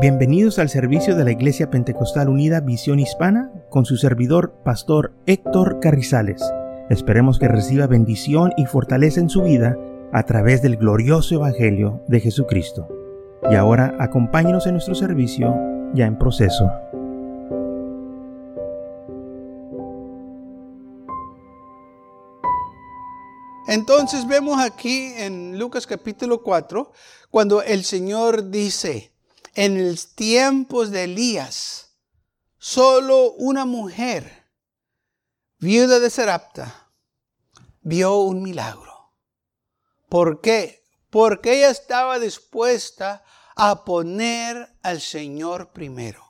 Bienvenidos al servicio de la Iglesia Pentecostal Unida Visión Hispana con su servidor, Pastor Héctor Carrizales. Esperemos que reciba bendición y fortaleza en su vida a través del glorioso Evangelio de Jesucristo. Y ahora acompáñenos en nuestro servicio ya en proceso. Entonces vemos aquí en Lucas capítulo 4, cuando el Señor dice, en los tiempos de Elías, solo una mujer, viuda de Serapta, vio un milagro. ¿Por qué? Porque ella estaba dispuesta a poner al Señor primero,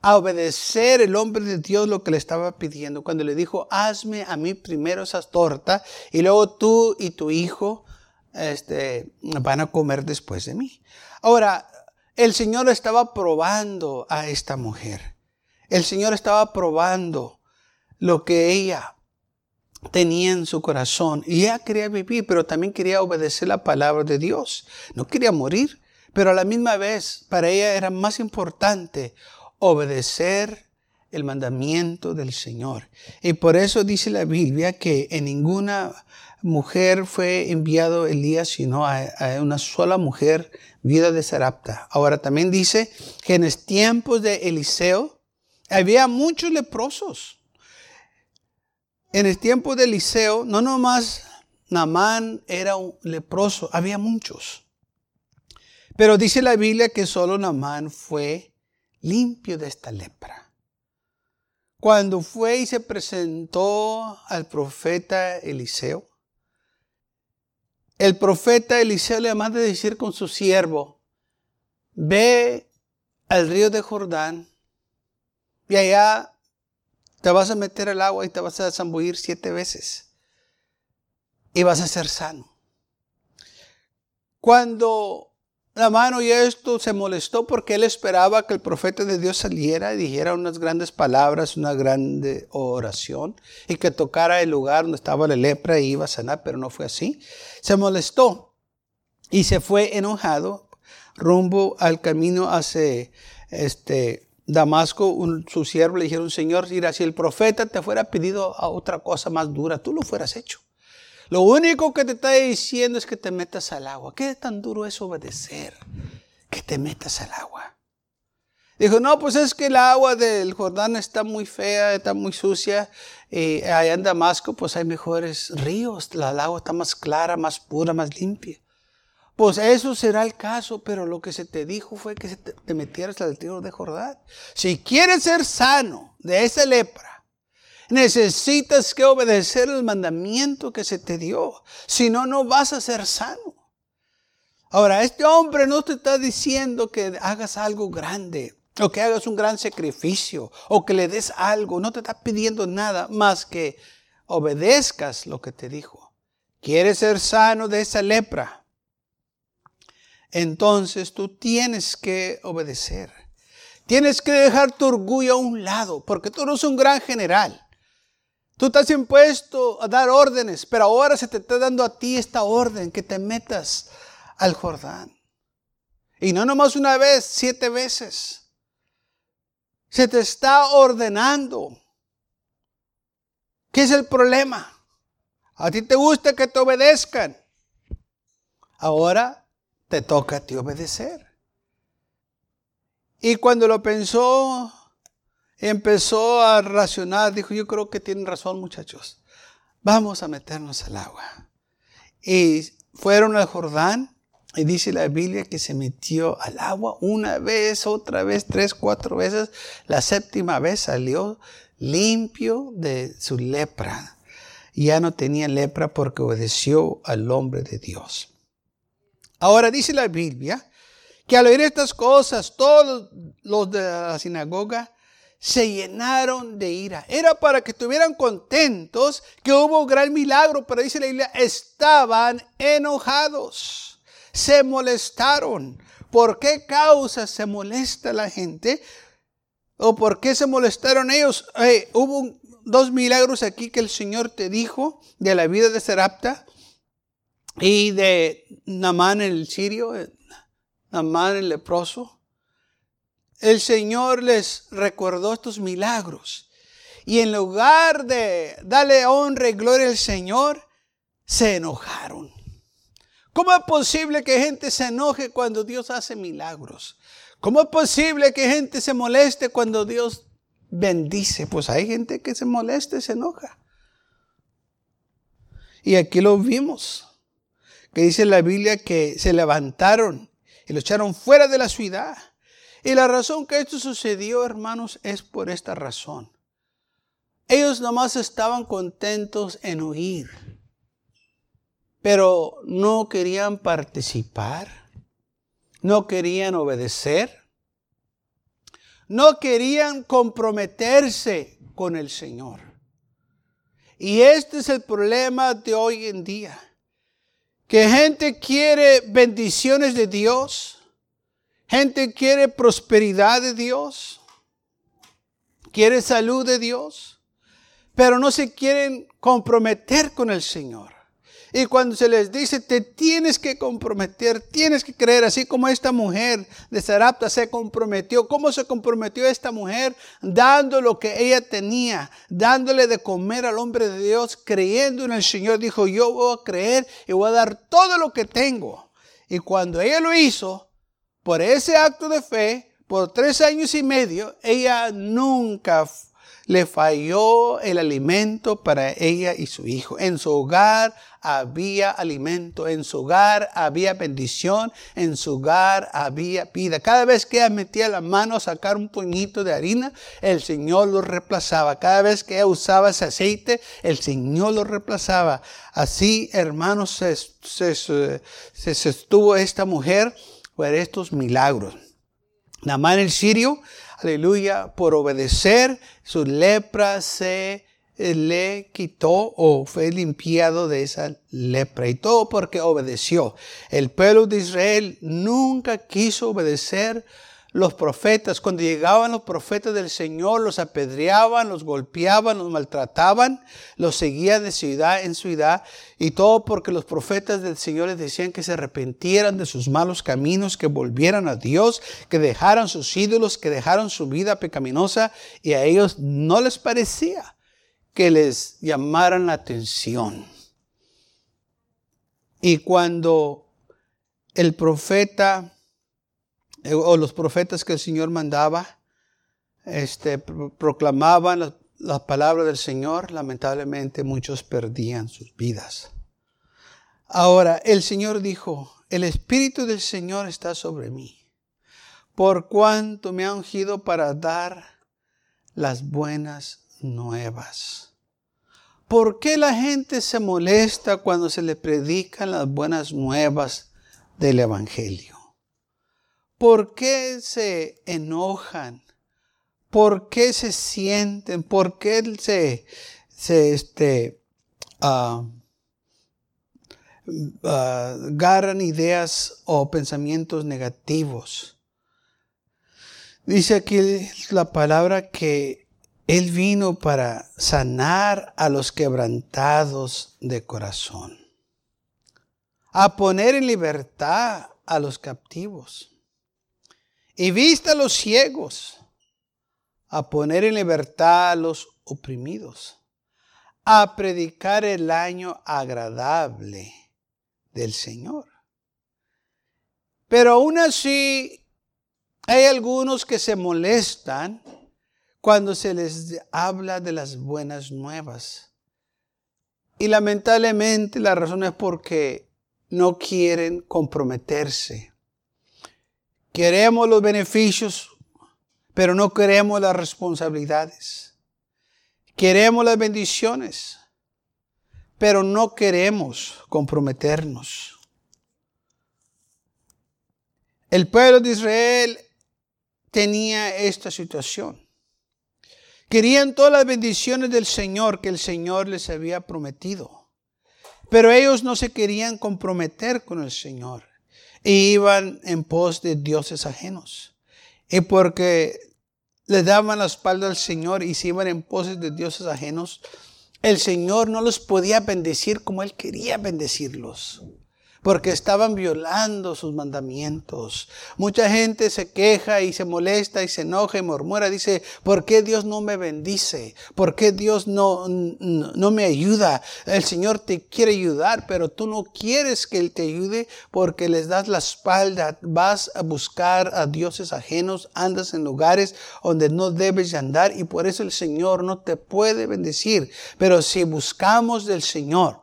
a obedecer el hombre de Dios lo que le estaba pidiendo. Cuando le dijo, hazme a mí primero esas tortas y luego tú y tu hijo este, van a comer después de mí. Ahora, el Señor estaba probando a esta mujer. El Señor estaba probando lo que ella tenía en su corazón. Y ella quería vivir, pero también quería obedecer la palabra de Dios. No quería morir, pero a la misma vez para ella era más importante obedecer el mandamiento del Señor. Y por eso dice la Biblia que en ninguna mujer fue enviado Elías, sino a, una sola mujer, vida de Sarapta. Ahora también dice que en los tiempos de Eliseo había muchos leprosos. En el tiempo de Eliseo, no nomás Namán era un leproso, había muchos. Pero dice la Biblia que solo Namán fue limpio de esta lepra. Cuando fue y se presentó al profeta Eliseo, el profeta Eliseo le manda decir con su siervo, ve al río de Jordán y allá te vas a meter al agua y te vas a zambullir siete veces y vas a ser sano. Cuando la mano y esto se molestó porque él esperaba que el profeta de Dios saliera y dijera unas grandes palabras, una grande oración y que tocara el lugar donde estaba la lepra y iba a sanar, pero no fue así. Se molestó y se fue enojado rumbo al camino hacia este, Damasco. su siervo le dijeron, Señor, mira, si el profeta te fuera pedido a otra cosa más dura, tú lo fueras hecho. Lo único que te está diciendo es que te metas al agua. ¿Qué tan duro es obedecer? Que te metas al agua. Dijo, no, pues es que el agua del Jordán está muy fea, está muy sucia. Y allá en Damasco, pues hay mejores ríos. La agua está más clara, más pura, más limpia. Pues eso será el caso, pero lo que se te dijo fue que te metieras al río de Jordán. Si quieres ser sano de esa lepra, Necesitas que obedecer el mandamiento que se te dio. Si no, no vas a ser sano. Ahora, este hombre no te está diciendo que hagas algo grande o que hagas un gran sacrificio o que le des algo. No te está pidiendo nada más que obedezcas lo que te dijo. ¿Quieres ser sano de esa lepra? Entonces tú tienes que obedecer. Tienes que dejar tu orgullo a un lado, porque tú no eres un gran general. Tú estás impuesto a dar órdenes, pero ahora se te está dando a ti esta orden, que te metas al Jordán. Y no nomás una vez, siete veces. Se te está ordenando. ¿Qué es el problema? A ti te gusta que te obedezcan. Ahora te toca a ti obedecer. Y cuando lo pensó empezó a racionar, dijo, yo creo que tienen razón muchachos, vamos a meternos al agua. Y fueron al Jordán y dice la Biblia que se metió al agua una vez, otra vez, tres, cuatro veces. La séptima vez salió limpio de su lepra. Ya no tenía lepra porque obedeció al hombre de Dios. Ahora dice la Biblia que al oír estas cosas, todos los de la sinagoga se llenaron de ira. Era para que estuvieran contentos que hubo un gran milagro, pero dice la Biblia, estaban enojados, se molestaron. ¿Por qué causa se molesta la gente? ¿O por qué se molestaron ellos? hubo dos milagros aquí que el Señor te dijo de la vida de Serapta y de Namán el sirio, Namán el leproso. El Señor les recordó estos milagros. Y en lugar de darle honra y gloria al Señor, se enojaron. ¿Cómo es posible que gente se enoje cuando Dios hace milagros? ¿Cómo es posible que gente se moleste cuando Dios bendice? Pues hay gente que se molesta y se enoja. Y aquí lo vimos, que dice la Biblia que se levantaron y lo echaron fuera de la ciudad. Y la razón que esto sucedió, hermanos, es por esta razón. Ellos nomás estaban contentos en huir, pero no querían participar no querían obedecer, no querían comprometerse con el Señor. Y este es el problema de hoy en día, que gente quiere bendiciones de Dios, gente quiere prosperidad de Dios, quiere salud de Dios, pero no se quieren comprometer con el Señor. Y cuando se les dice, te tienes que comprometer, tienes que creer, así como esta mujer de Sarapta se comprometió. ¿Cómo se comprometió esta mujer? Dando lo que ella tenía, dándole de comer al hombre de Dios, creyendo en el Señor. Dijo, yo voy a creer y voy a dar todo lo que tengo. Y cuando ella lo hizo, por ese acto de fe, por tres años y medio, ella nunca le falló el alimento para ella y su hijo. En su hogar había alimento, en su hogar había bendición, en su hogar había vida. Cada vez que ella metía la mano a sacar un puñito de harina, el Señor lo reemplazaba. Cada vez que ella usaba ese aceite, el Señor lo reemplazaba. Así, hermanos, se, se, sostuvo esta mujer estos milagros. Namán el sirio, aleluya, por obedecer, su lepra se le quitó o fue limpiado de esa lepra. Y todo porque obedeció. El pueblo de Israel nunca quiso obedecer los profetas. Cuando llegaban los profetas del Señor, los apedreaban, los golpeaban, los maltrataban, los seguían de ciudad en ciudad. Y todo porque los profetas del Señor les decían que se arrepintieran de sus malos caminos, que volvieran a Dios, que dejaran sus ídolos, que dejaran su vida pecaminosa. Y a ellos no les parecía que les llamaran la atención. Y cuando el profeta o los profetas que el Señor mandaba este, proclamaban la, la palabra del Señor, lamentablemente muchos perdían sus vidas. Ahora, el Señor dijo, el Espíritu del Señor está sobre mí, por cuanto me ha ungido para dar las buenas nuevas. ¿Por qué la gente se molesta cuando se le predican las buenas nuevas del Evangelio? ¿Por qué se enojan? ¿Por qué se sienten? ¿Por qué se, se este, uh, agarran ideas o pensamientos negativos? Dice aquí la palabra que él vino para sanar a los quebrantados de corazón, a poner en libertad a los captivos y vista a los ciegos, a poner en libertad a los oprimidos, a predicar el año agradable del Señor. Pero aún así hay algunos que se molestan cuando se les habla de las buenas nuevas. Y lamentablemente la razón es porque no quieren comprometerse. Queremos los beneficios, pero no queremos las responsabilidades. Queremos las bendiciones, pero no queremos comprometernos. El pueblo de Israel tenía esta situación. Querían todas las bendiciones del Señor que el Señor les había prometido. Pero ellos no se querían comprometer con el Señor. E iban en pos de dioses ajenos. Y porque le daban la espalda al Señor y se iban en pos de dioses ajenos, el Señor no los podía bendecir como Él quería bendecirlos. Porque estaban violando sus mandamientos. Mucha gente se queja y se molesta y se enoja y murmura, dice, ¿por qué Dios no me bendice? ¿Por qué Dios no, no, me ayuda? El Señor te quiere ayudar, pero tú no quieres que Él te ayude porque les das la espalda, vas a buscar a dioses ajenos, andas en lugares donde no debes de andar y por eso el Señor no te puede bendecir. Pero si buscamos del Señor,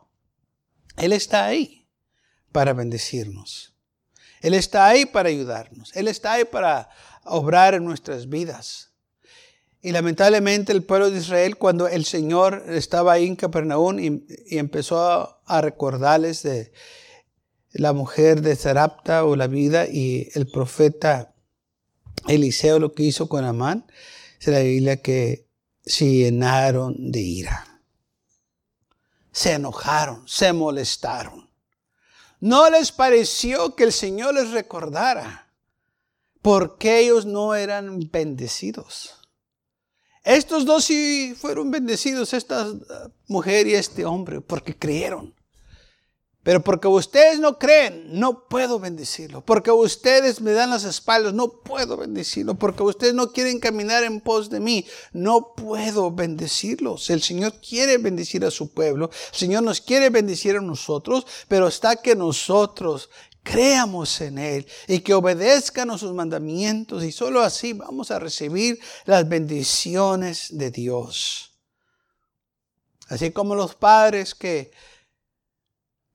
Él está ahí para bendecirnos. Él está ahí para ayudarnos. Él está ahí para obrar en nuestras vidas. Y lamentablemente el pueblo de Israel, cuando el Señor estaba ahí en Capernaum y, empezó a, recordarles de la mujer de Zarapta o la vida y el profeta Eliseo lo que hizo con Amán, se la Biblia que se llenaron de ira. Se enojaron, se molestaron. No les pareció que el Señor les recordara porque ellos no eran bendecidos. Estos dos sí fueron bendecidos, esta mujer y este hombre, porque creyeron. Pero porque ustedes no creen, no puedo bendecirlo. Porque ustedes me dan las espaldas, no puedo bendecirlo. Porque ustedes no quieren caminar en pos de mí, no puedo bendecirlos. El Señor quiere bendecir a su pueblo. El Señor nos quiere bendecir a nosotros, pero está que nosotros creamos en Él y que obedezcan a sus mandamientos y solo así vamos a recibir las bendiciones de Dios. Así como los padres que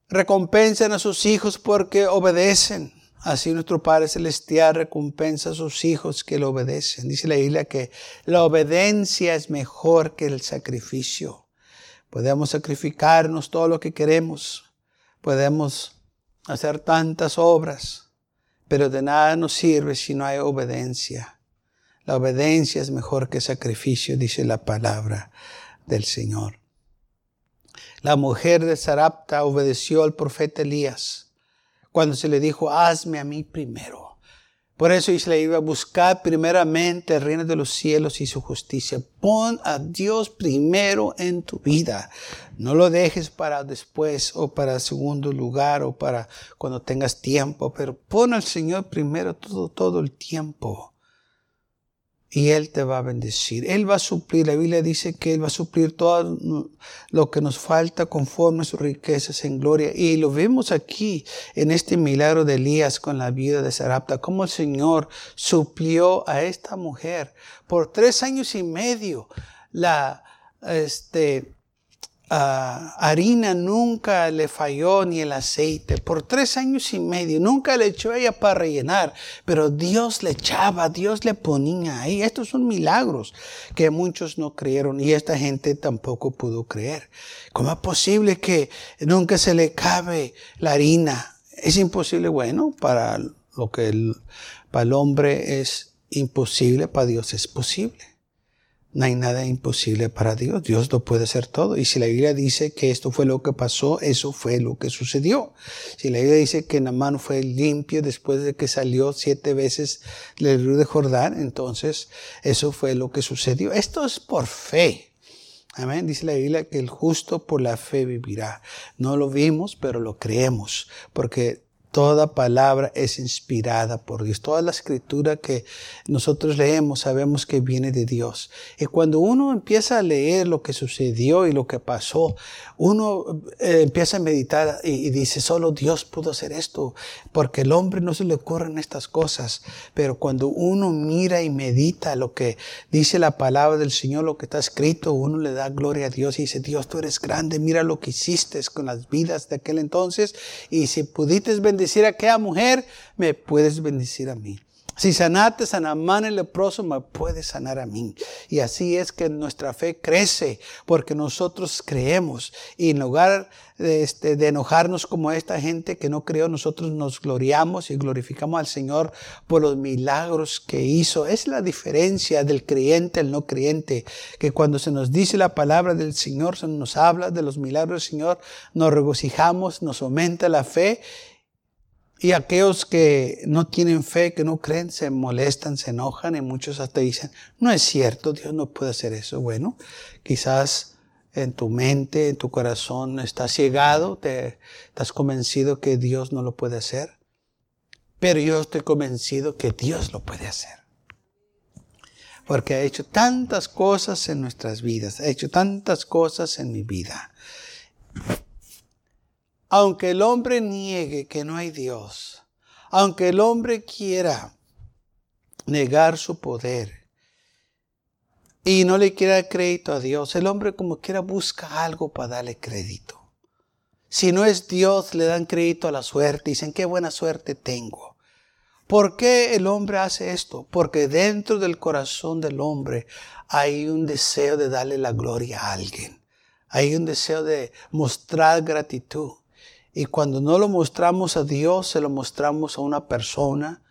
recompensan a sus hijos porque obedecen. Así nuestro Padre Celestial recompensa a sus hijos que le obedecen. Dice la Biblia que la obediencia es mejor que el sacrificio. Podemos sacrificarnos todo lo que queremos. Podemos hacer tantas obras, pero de nada nos sirve si no hay obediencia. La obediencia es mejor que sacrificio, dice la palabra del Señor. La mujer de Sarapta obedeció al profeta Elías cuando se le dijo, hazme a mí primero. Por eso le iba a buscar primeramente el reino de los cielos y su justicia. Pon a Dios primero en tu vida. No lo dejes para después o para segundo lugar o para cuando tengas tiempo, pero pon al Señor primero todo, todo el tiempo y Él te va a bendecir. Él va a suplir, la Biblia dice que Él va a suplir todo lo que nos falta conforme a sus riquezas en gloria. Y lo vemos aquí en este milagro de Elías con la vida de Sarapta, cómo el Señor suplió a esta mujer por tres años y medio la, este, harina nunca le falló ni el aceite. Por tres años y medio nunca le echó ella para rellenar, pero Dios le echaba, Dios le ponía ahí. Estos son milagros que muchos no creyeron y esta gente tampoco pudo creer. ¿Cómo es posible que nunca se le cabe la harina? Es imposible. Bueno, para lo que para el hombre es imposible, para Dios es posible. No hay nada imposible para Dios. Dios lo puede hacer todo. Y si la Biblia dice que esto fue lo que pasó, eso fue lo que sucedió. Si la Biblia dice que Namán fue limpio después de que salió siete veces del río de Jordán, entonces eso fue lo que sucedió. Esto es por fe. Amén. Dice la Biblia que el justo por la fe vivirá. No lo vimos, pero lo creemos. Porque Toda palabra es inspirada por Dios. Toda la escritura que nosotros leemos sabemos que viene de Dios. Y cuando uno empieza a leer lo que sucedió y lo que pasó, uno eh, empieza a meditar y, dice, solo Dios pudo hacer esto, porque el hombre no se le ocurren estas cosas. Pero cuando uno mira y medita lo que dice la palabra del Señor, lo que está escrito, uno le da gloria a Dios y dice, Dios, tú eres grande, mira lo que hiciste con las vidas de aquel entonces. Y si pudiste bendecir a mujer, me puedes bendecir a mí. Si sanaste a leproso, me puedes sanar a mí. Y así es que nuestra fe crece, porque nosotros creemos. Y en lugar de, este, de enojarnos como esta gente que no creó, nosotros nos gloriamos y glorificamos al Señor por los milagros que hizo. Es la diferencia del creyente al no creyente, que cuando se nos dice la palabra del Señor, se nos habla de los milagros del Señor, nos regocijamos, nos aumenta la fe y aquellos que no tienen fe, que no creen, se molestan, se enojan y muchos hasta dicen, no es cierto, Dios no puede hacer eso. Bueno, quizás en tu mente, en tu corazón, estás ciegado, te, estás convencido que Dios no lo puede hacer. Pero yo estoy convencido que Dios lo puede hacer. Porque ha hecho tantas cosas en nuestras vidas, ha hecho tantas cosas en mi vida. Aunque el hombre niegue que no hay Dios, aunque el hombre quiera negar su poder, y no le quiera crédito a Dios. El hombre como quiera busca algo para darle crédito. Si no es Dios, le dan crédito a la suerte. Dicen, qué buena suerte tengo. ¿Por qué el hombre hace esto? Porque dentro del corazón del hombre hay un deseo de darle la gloria a alguien. Hay un deseo de mostrar gratitud. Y cuando no lo mostramos a Dios, se lo mostramos a una persona,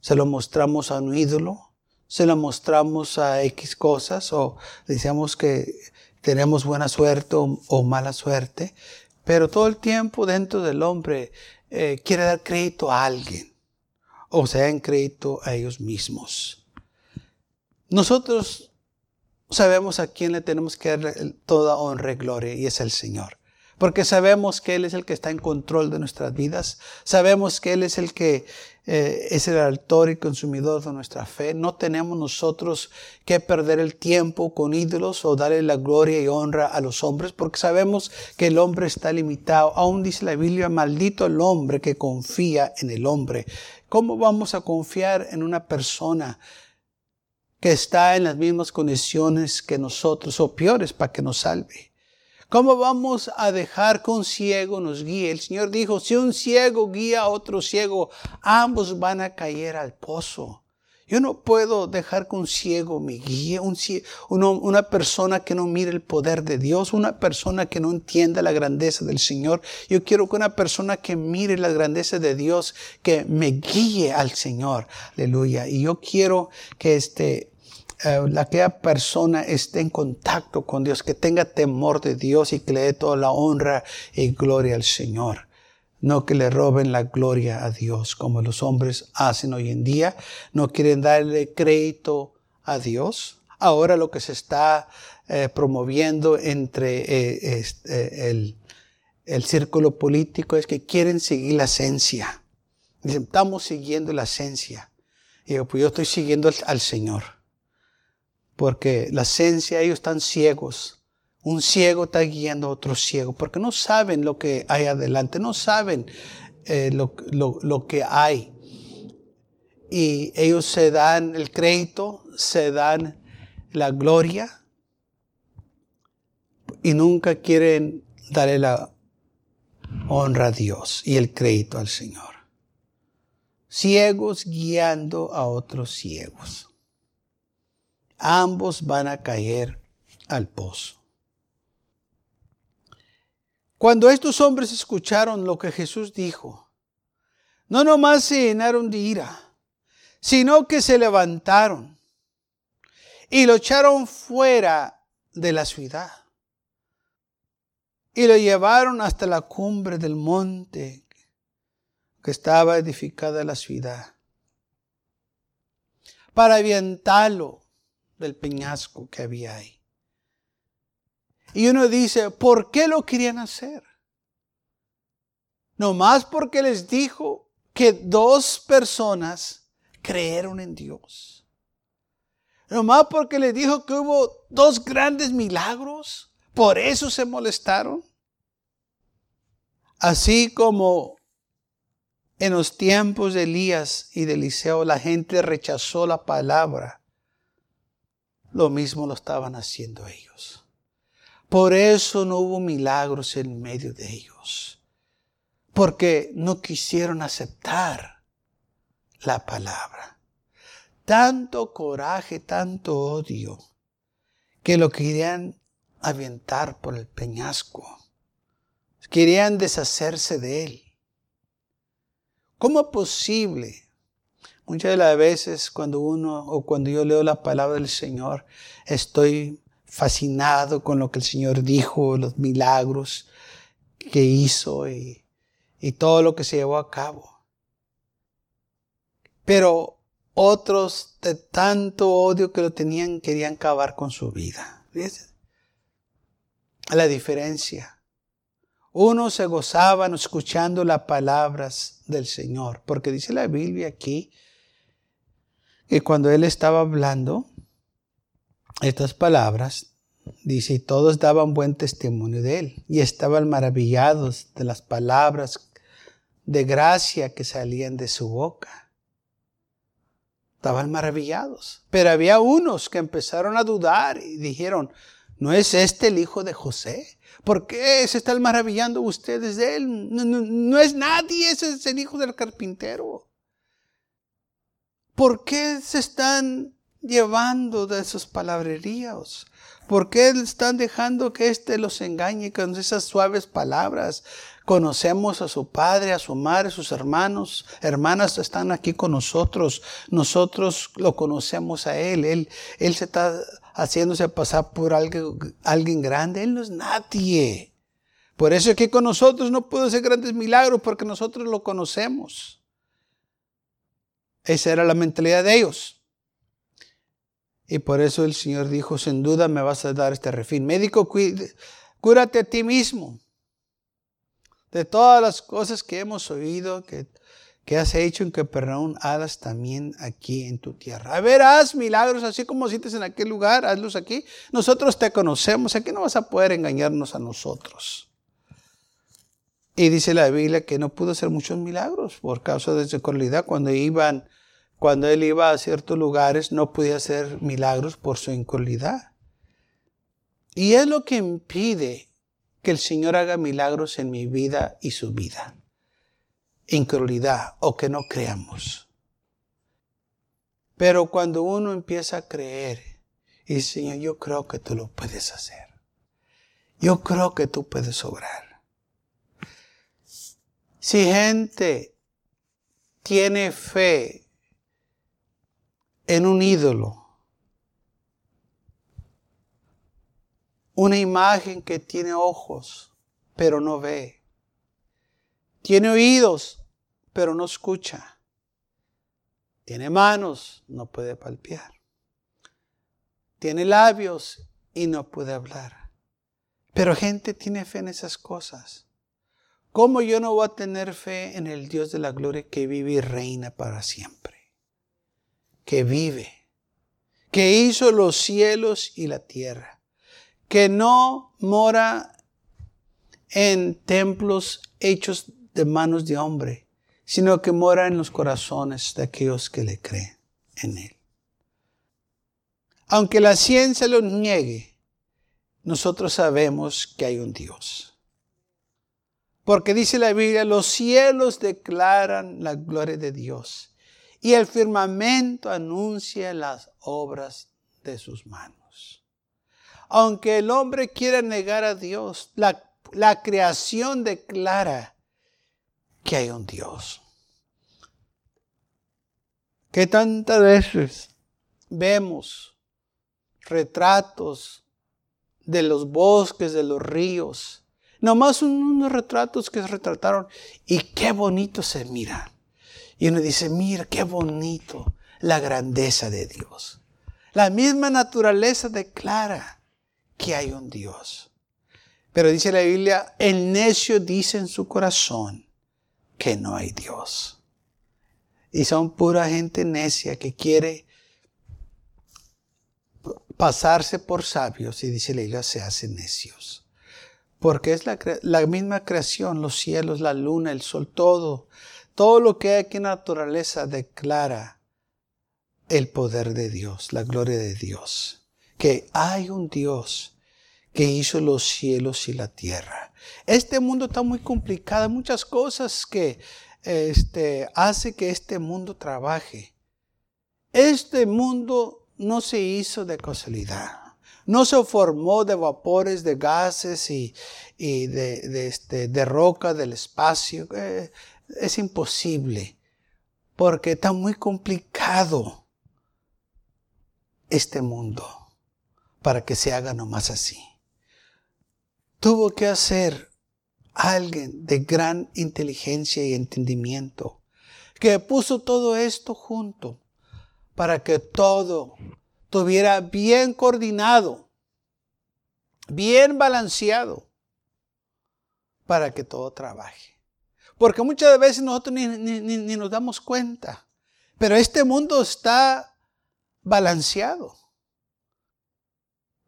se lo mostramos a un ídolo, se la mostramos a X cosas o decíamos que tenemos buena suerte o, mala suerte, pero todo el tiempo dentro del hombre eh, quiere dar crédito a alguien o sea, en crédito a ellos mismos. Nosotros sabemos a quién le tenemos que dar toda honra y gloria y es el Señor porque sabemos que Él es el que está en control de nuestras vidas, sabemos que Él es el que eh, es el autor y consumidor de nuestra fe. No tenemos nosotros que perder el tiempo con ídolos o darle la gloria y honra a los hombres, porque sabemos que el hombre está limitado. Aún dice la Biblia, maldito el hombre que confía en el hombre. ¿Cómo vamos a confiar en una persona? que está en las mismas condiciones que nosotros o peores para que nos salve. ¿Cómo vamos a dejar que un ciego nos guíe? El Señor dijo, si un ciego guía a otro ciego, ambos van a caer al pozo. Yo no puedo dejar que un ciego me guíe, un, una persona que no mire el poder de Dios, una persona que no entienda la grandeza del Señor. Yo quiero que una persona que mire la grandeza de Dios, que me guíe al Señor. Aleluya. Y yo quiero que este, eh, la aquella persona esté en contacto con Dios, que tenga temor de Dios y que le dé toda la honra y gloria al Señor. No que le roben la gloria a Dios como los hombres hacen hoy en día. No quieren darle crédito a Dios. Ahora lo que se está eh, promoviendo entre eh, este, el, el círculo político es que quieren seguir la esencia. Dicen, estamos siguiendo la esencia. Y yo, pues yo estoy siguiendo al Señor porque la esencia, ellos están ciegos. Un ciego está guiando a otro ciego, porque no saben lo que hay adelante, no saben eh, lo, lo que hay. Y ellos se dan el crédito, se dan la gloria y nunca quieren darle la honra a Dios y el crédito al Señor. Ciegos guiando a otros ciegos ambos van a caer al pozo. Cuando estos hombres escucharon lo que Jesús dijo, no nomás se llenaron de ira, sino que se levantaron y lo echaron fuera de la ciudad y lo llevaron hasta la cumbre del monte que estaba edificada la ciudad para avientarlo del peñasco que había ahí. Y uno dice, ¿por qué lo querían hacer? Nomás porque les dijo que dos personas creyeron en Dios. Nomás porque les dijo que hubo dos grandes milagros. Por eso se molestaron. Así como en los tiempos de Elías y de Eliseo la gente rechazó la palabra lo mismo lo estaban haciendo ellos. Por eso no hubo milagros en medio de ellos. Porque no quisieron aceptar la palabra. Tanto coraje, tanto odio, que lo querían aventar por el peñasco. Querían deshacerse de él. ¿Cómo posible Muchas de las veces cuando uno o cuando yo leo la palabra del Señor, estoy fascinado con lo que el Señor dijo, los milagros que hizo y, todo lo que se llevó a cabo. Pero otros de tanto odio que lo tenían querían acabar con su vida. la diferencia. Unos se gozaban escuchando las palabras del Señor, porque dice la Biblia aquí que cuando Él estaba hablando estas palabras, dice, y todos daban buen testimonio de Él, y estaban maravillados de las palabras de gracia que salían de su boca. Estaban maravillados. Pero había unos que empezaron a dudar y dijeron, ¿no es este el hijo de José? ¿Por qué se están maravillando ustedes de él? No, es nadie, ese es el hijo del carpintero. ¿Por qué se están llevando de sus palabrerías? ¿Por qué están dejando que éste los engañe con esas suaves palabras? Conocemos a su padre, a su madre, sus hermanos, hermanas están aquí con nosotros. Nosotros lo conocemos a él. Él, él se está haciéndose pasar por alguien, alguien grande. Él no es nadie. Por eso aquí con nosotros no puede hacer grandes milagros porque nosotros lo conocemos. Esa era la mentalidad de ellos. Y por eso el Señor dijo, sin duda me vas a dar este refín. Médico, cúrate a ti mismo de todas las cosas que hemos oído, que, que has hecho en Capernaum, hazlas también aquí en tu tierra. A ver, haz milagros así como hiciste en aquel lugar, hazlos aquí. Nosotros te conocemos, aquí no vas a poder engañarnos a nosotros. Y dice la Biblia que no pudo hacer muchos milagros por causa de su coralidad. Cuando iban, cuando él iba a ciertos lugares, no podía hacer milagros por su incolidad. Y es lo que impide que el Señor haga milagros en mi vida y su vida. Incredulidad o que no creamos. Pero cuando uno empieza a creer y Señor, yo creo que tú lo puedes hacer. Yo creo que tú puedes obrar. Si gente tiene fe en un ídolo, Una imagen que tiene ojos, pero no ve. Tiene oídos, pero no escucha. Tiene manos, no puede palpear. Tiene labios y no puede hablar. Pero gente tiene fe en esas cosas. ¿Cómo yo no voy a tener fe en el Dios de la gloria que vive y reina para siempre? Que vive, que hizo los cielos y la tierra que no mora en templos hechos de manos de hombre, sino que mora en los corazones de aquellos que le creen en Él. Aunque la ciencia lo niegue, nosotros sabemos que hay un Dios. Porque dice la Biblia, los cielos declaran la gloria de Dios y el firmamento anuncia las obras de sus manos. Aunque el hombre quiera negar a Dios, la, la creación declara que hay un Dios. Que tantas veces vemos retratos de los bosques, de los ríos, nomás unos retratos que se retrataron y qué bonito se mira. Y uno dice, mira, qué bonito la grandeza de Dios. La misma naturaleza declara que hay un Dios. Pero dice la Biblia, el necio dice en su corazón que no hay Dios. Y son pura gente necia que quiere pasarse por sabios y dice la Biblia, se hacen necios. Porque es la, la, misma creación, los cielos, la luna, el sol, todo. Todo lo que hay aquí en la naturaleza declara el poder de Dios, la gloria de Dios que hay un Dios que hizo los cielos y la tierra. Este mundo está muy complicado, muchas cosas que este, hace que este mundo trabaje. Este mundo no se hizo de casualidad. No se formó de vapores, de gases y, de, este, de roca del espacio. Eh, es imposible porque está muy complicado este mundo para que se haga nomás así. Tuvo que hacer alguien de gran inteligencia y entendimiento que puso todo esto junto para que todo tuviera bien coordinado bien balanceado para que todo trabaje. Porque muchas veces nosotros ni, nos damos cuenta. Pero este mundo está balanceado.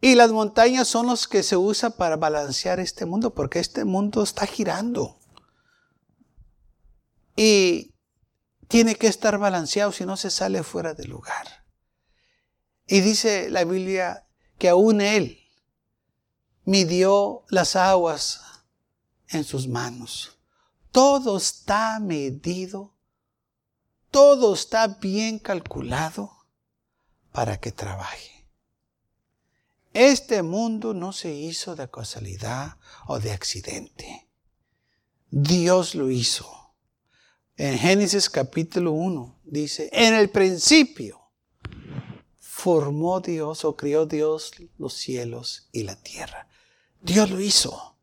Y las montañas son los que se usa para balancear este mundo, porque este mundo está girando. Y tiene que estar balanceado, si no se sale fuera del lugar. Y dice la Biblia que aún Él midió las aguas en sus manos. Todo está medido, todo está bien calculado para que trabaje. Este mundo no se hizo de casualidad o de accidente. Dios lo hizo. En Génesis capítulo 1 dice, en el principio formó Dios o crió Dios los cielos y la tierra. Dios lo hizo.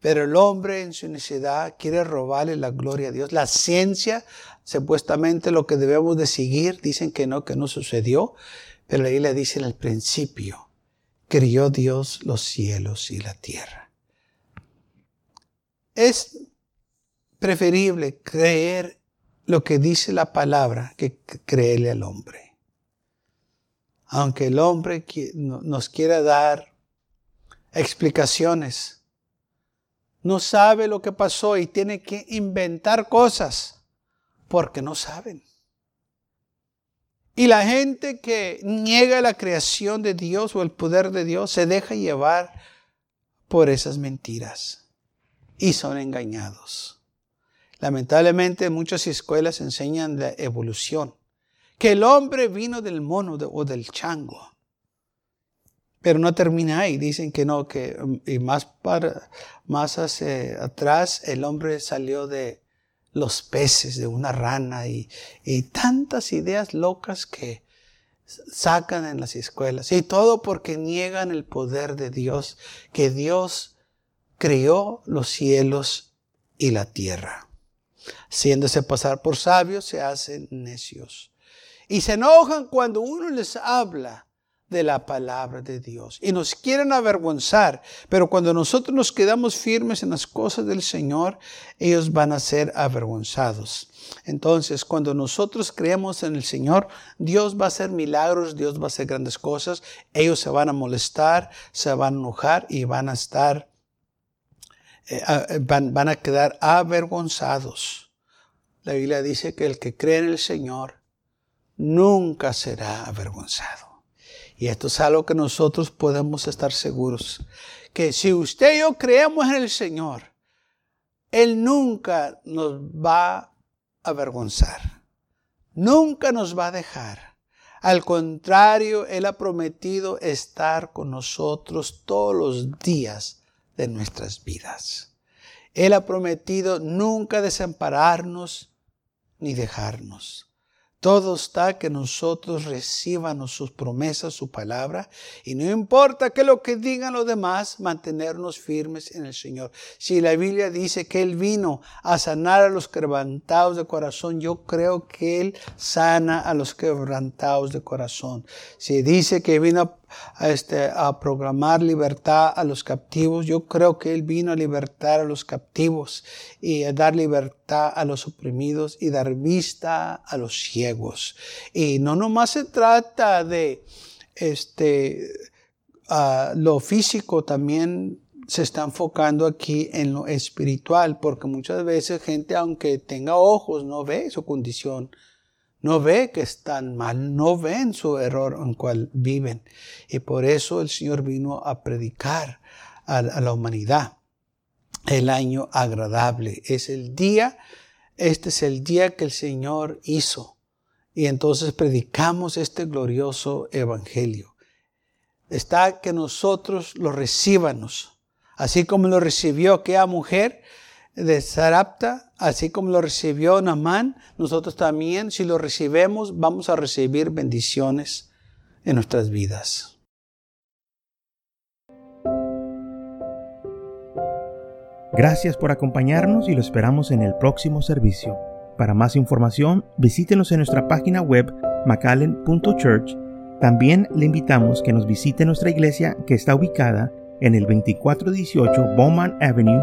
Pero el hombre en su necesidad quiere robarle la gloria a Dios. La ciencia, supuestamente lo que debemos de seguir, dicen que no, que no sucedió. Pero la Biblia dice en el principio, crió Dios los cielos y la tierra. Es preferible creer lo que dice la palabra que creerle al hombre. Aunque el hombre nos quiera dar explicaciones, no sabe lo que pasó y tiene que inventar cosas porque no saben. Y la gente que niega la creación de Dios o el poder de Dios se deja llevar por esas mentiras y son engañados. Lamentablemente muchas escuelas enseñan la evolución, que el hombre vino del mono o del chango. Pero no termina ahí, dicen que no, que y más, para, más hacia atrás el hombre salió de los peces de una rana y, tantas ideas locas que sacan en las escuelas. Y todo porque niegan el poder de Dios, que Dios creó los cielos y la tierra. Siéndose pasar por sabios, se hacen necios. Y se enojan cuando uno les habla de la palabra de Dios. Y nos quieren avergonzar, pero cuando nosotros nos quedamos firmes en las cosas del Señor, ellos van a ser avergonzados. Entonces, cuando nosotros creemos en el Señor, Dios va a hacer milagros, Dios va a hacer grandes cosas. Ellos se van a molestar, se van a enojar y van a estar, eh, van, van a quedar avergonzados. La Biblia dice que el que cree en el Señor nunca será avergonzado. Y esto es algo que nosotros podemos estar seguros. Que si usted y yo creemos en el Señor, Él nunca nos va a avergonzar. Nunca nos va a dejar. Al contrario, Él ha prometido estar con nosotros todos los días de nuestras vidas. Él ha prometido nunca desampararnos ni dejarnos. Todo está que nosotros recibamos sus promesas, su palabra, y no importa que lo que digan los demás, mantenernos firmes en el Señor. Si la Biblia dice que Él vino a sanar a los quebrantados de corazón, yo creo que Él sana a los quebrantados de corazón. Si dice que vino a, este, a programar libertad a los captivos. Yo creo que Él vino a libertar a los captivos y a dar libertad a los oprimidos y dar vista a los ciegos. Y no nomás se trata de este, lo físico, también se está enfocando aquí en lo espiritual, porque muchas veces gente, aunque tenga ojos, no ve su condición no ve que están mal, no ven su error en cual viven. Y por eso el Señor vino a predicar a, la humanidad el año agradable. Es el día, este es el día que el Señor hizo. Y entonces predicamos este glorioso evangelio. Está que nosotros lo recíbanos. Así como lo recibió aquella mujer, de Sarapta, así como lo recibió Namán, nosotros también, si lo recibemos, vamos a recibir bendiciones en nuestras vidas. Gracias por acompañarnos y lo esperamos en el próximo servicio. Para más información, visítenos en nuestra página web macallen.church. También le invitamos que nos visite nuestra iglesia que está ubicada en el 2418 Bowman Avenue